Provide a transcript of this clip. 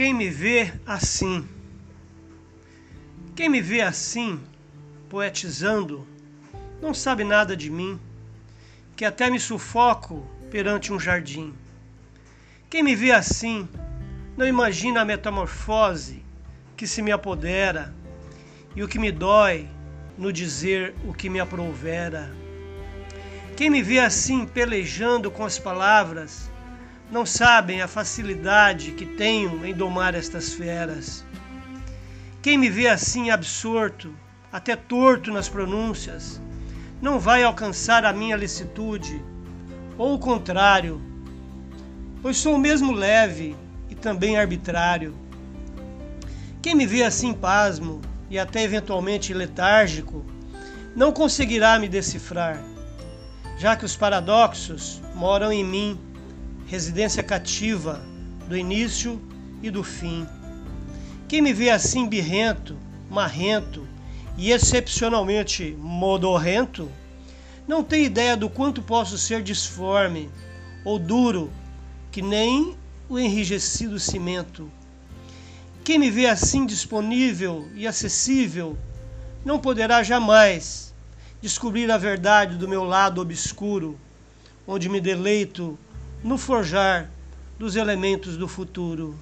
Quem me vê assim? Quem me vê assim, poetizando, não sabe nada de mim, que até me sufoco perante um jardim. Quem me vê assim, não imagina a metamorfose que se me apodera e o que me dói no dizer o que me aprovera. Quem me vê assim pelejando com as palavras, não sabem a facilidade que tenho em domar estas feras. Quem me vê assim absorto, até torto nas pronúncias, não vai alcançar a minha licitude, ou o contrário, pois sou mesmo leve e também arbitrário. Quem me vê assim pasmo e até eventualmente letárgico, não conseguirá me decifrar, já que os paradoxos moram em mim residência cativa do início e do fim. Quem me vê assim birrento, marrento e excepcionalmente modorrento, não tem ideia do quanto posso ser disforme ou duro, que nem o enrijecido cimento. Quem me vê assim disponível e acessível, não poderá jamais descobrir a verdade do meu lado obscuro, onde me deleito no forjar dos elementos do futuro.